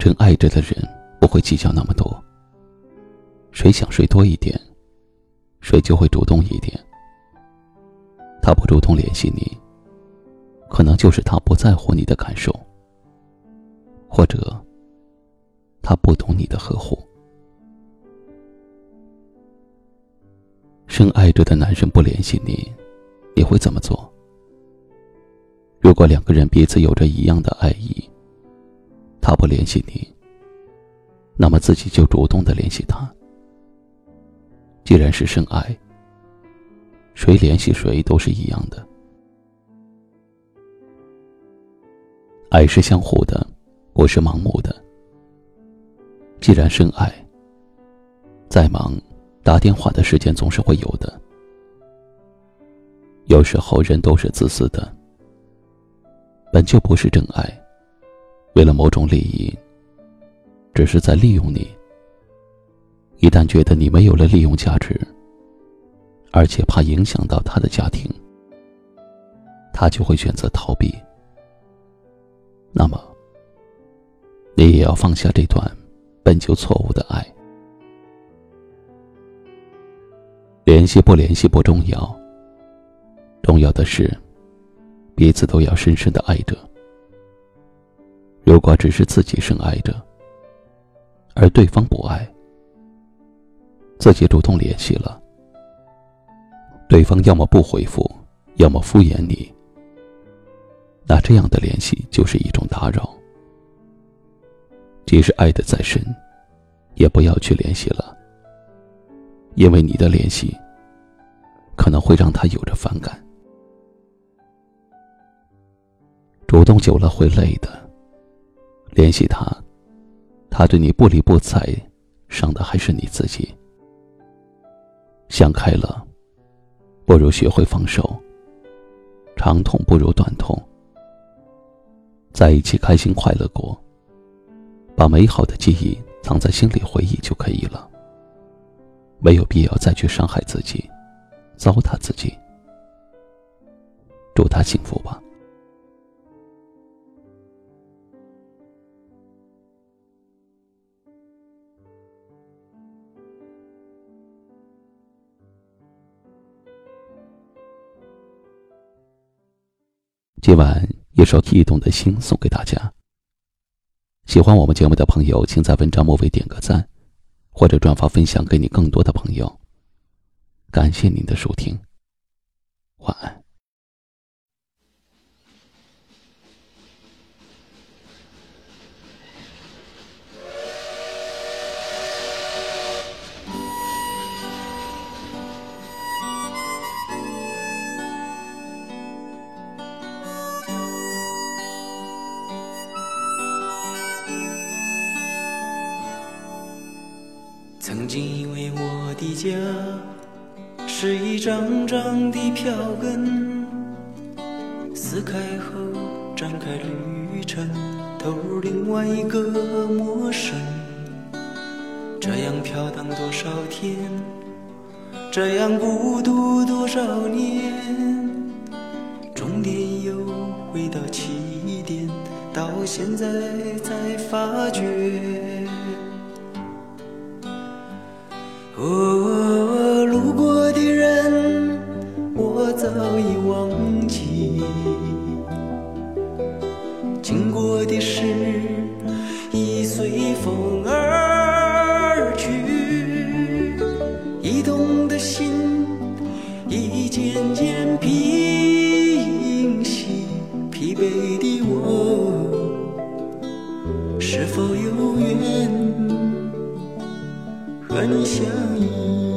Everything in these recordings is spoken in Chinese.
真爱着的人不会计较那么多。谁想谁多一点，谁就会主动一点。他不主动联系你，可能就是他不在乎你的感受，或者他不懂你的呵护。深爱着的男人不联系你，你会怎么做？如果两个人彼此有着一样的爱意。他不联系你，那么自己就主动的联系他。既然是深爱，谁联系谁都是一样的。爱是相互的，不是盲目的。既然深爱，再忙，打电话的时间总是会有的。有时候人都是自私的，本就不是真爱。为了某种利益，只是在利用你。一旦觉得你没有了利用价值，而且怕影响到他的家庭，他就会选择逃避。那么，你也要放下这段本就错误的爱。联系不联系不重要，重要的是彼此都要深深的爱着。如果只是自己深爱着，而对方不爱，自己主动联系了，对方要么不回复，要么敷衍你，那这样的联系就是一种打扰。即使爱的再深，也不要去联系了，因为你的联系可能会让他有着反感，主动久了会累的。联系他，他对你不理不睬，伤的还是你自己。想开了，不如学会放手。长痛不如短痛，在一起开心快乐过，把美好的记忆藏在心里回忆就可以了。没有必要再去伤害自己，糟蹋自己。祝他幸福吧。今晚一首《悸动的心》送给大家。喜欢我们节目的朋友，请在文章末尾点个赞，或者转发分享给你更多的朋友。感谢您的收听，晚安。曾经以为我的家是一张张的票根，撕开后展开旅程，投入另外一个陌生。这样飘荡多少天，这样孤独多少年，终点又回到起点，到现在才发觉。哦，路过的人，我早已忘记；经过的事，已随风而去。移动的心，已渐渐平息。疲惫的我，是否有缘？和你相依。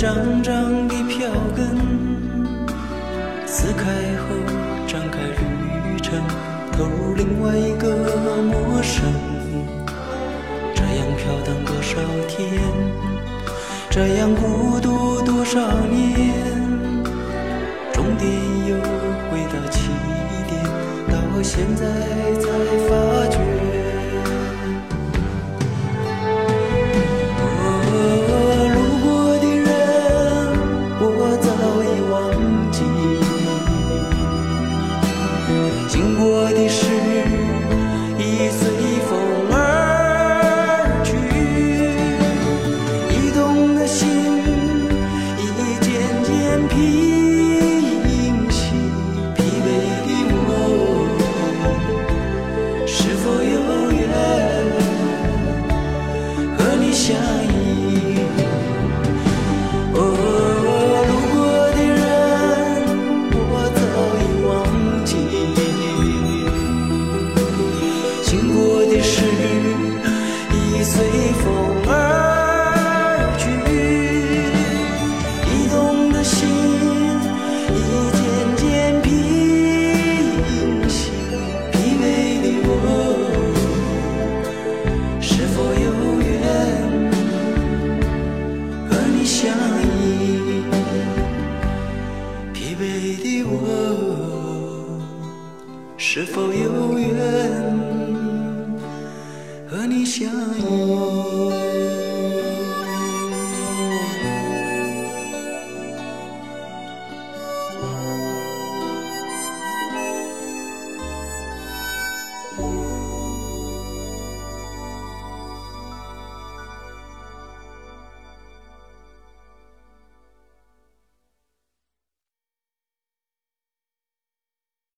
张张的票根，撕开后展开旅程，投入另外一个陌生。这样飘荡多少天，这样孤独多少年，终点又回到起点，到现在才发觉。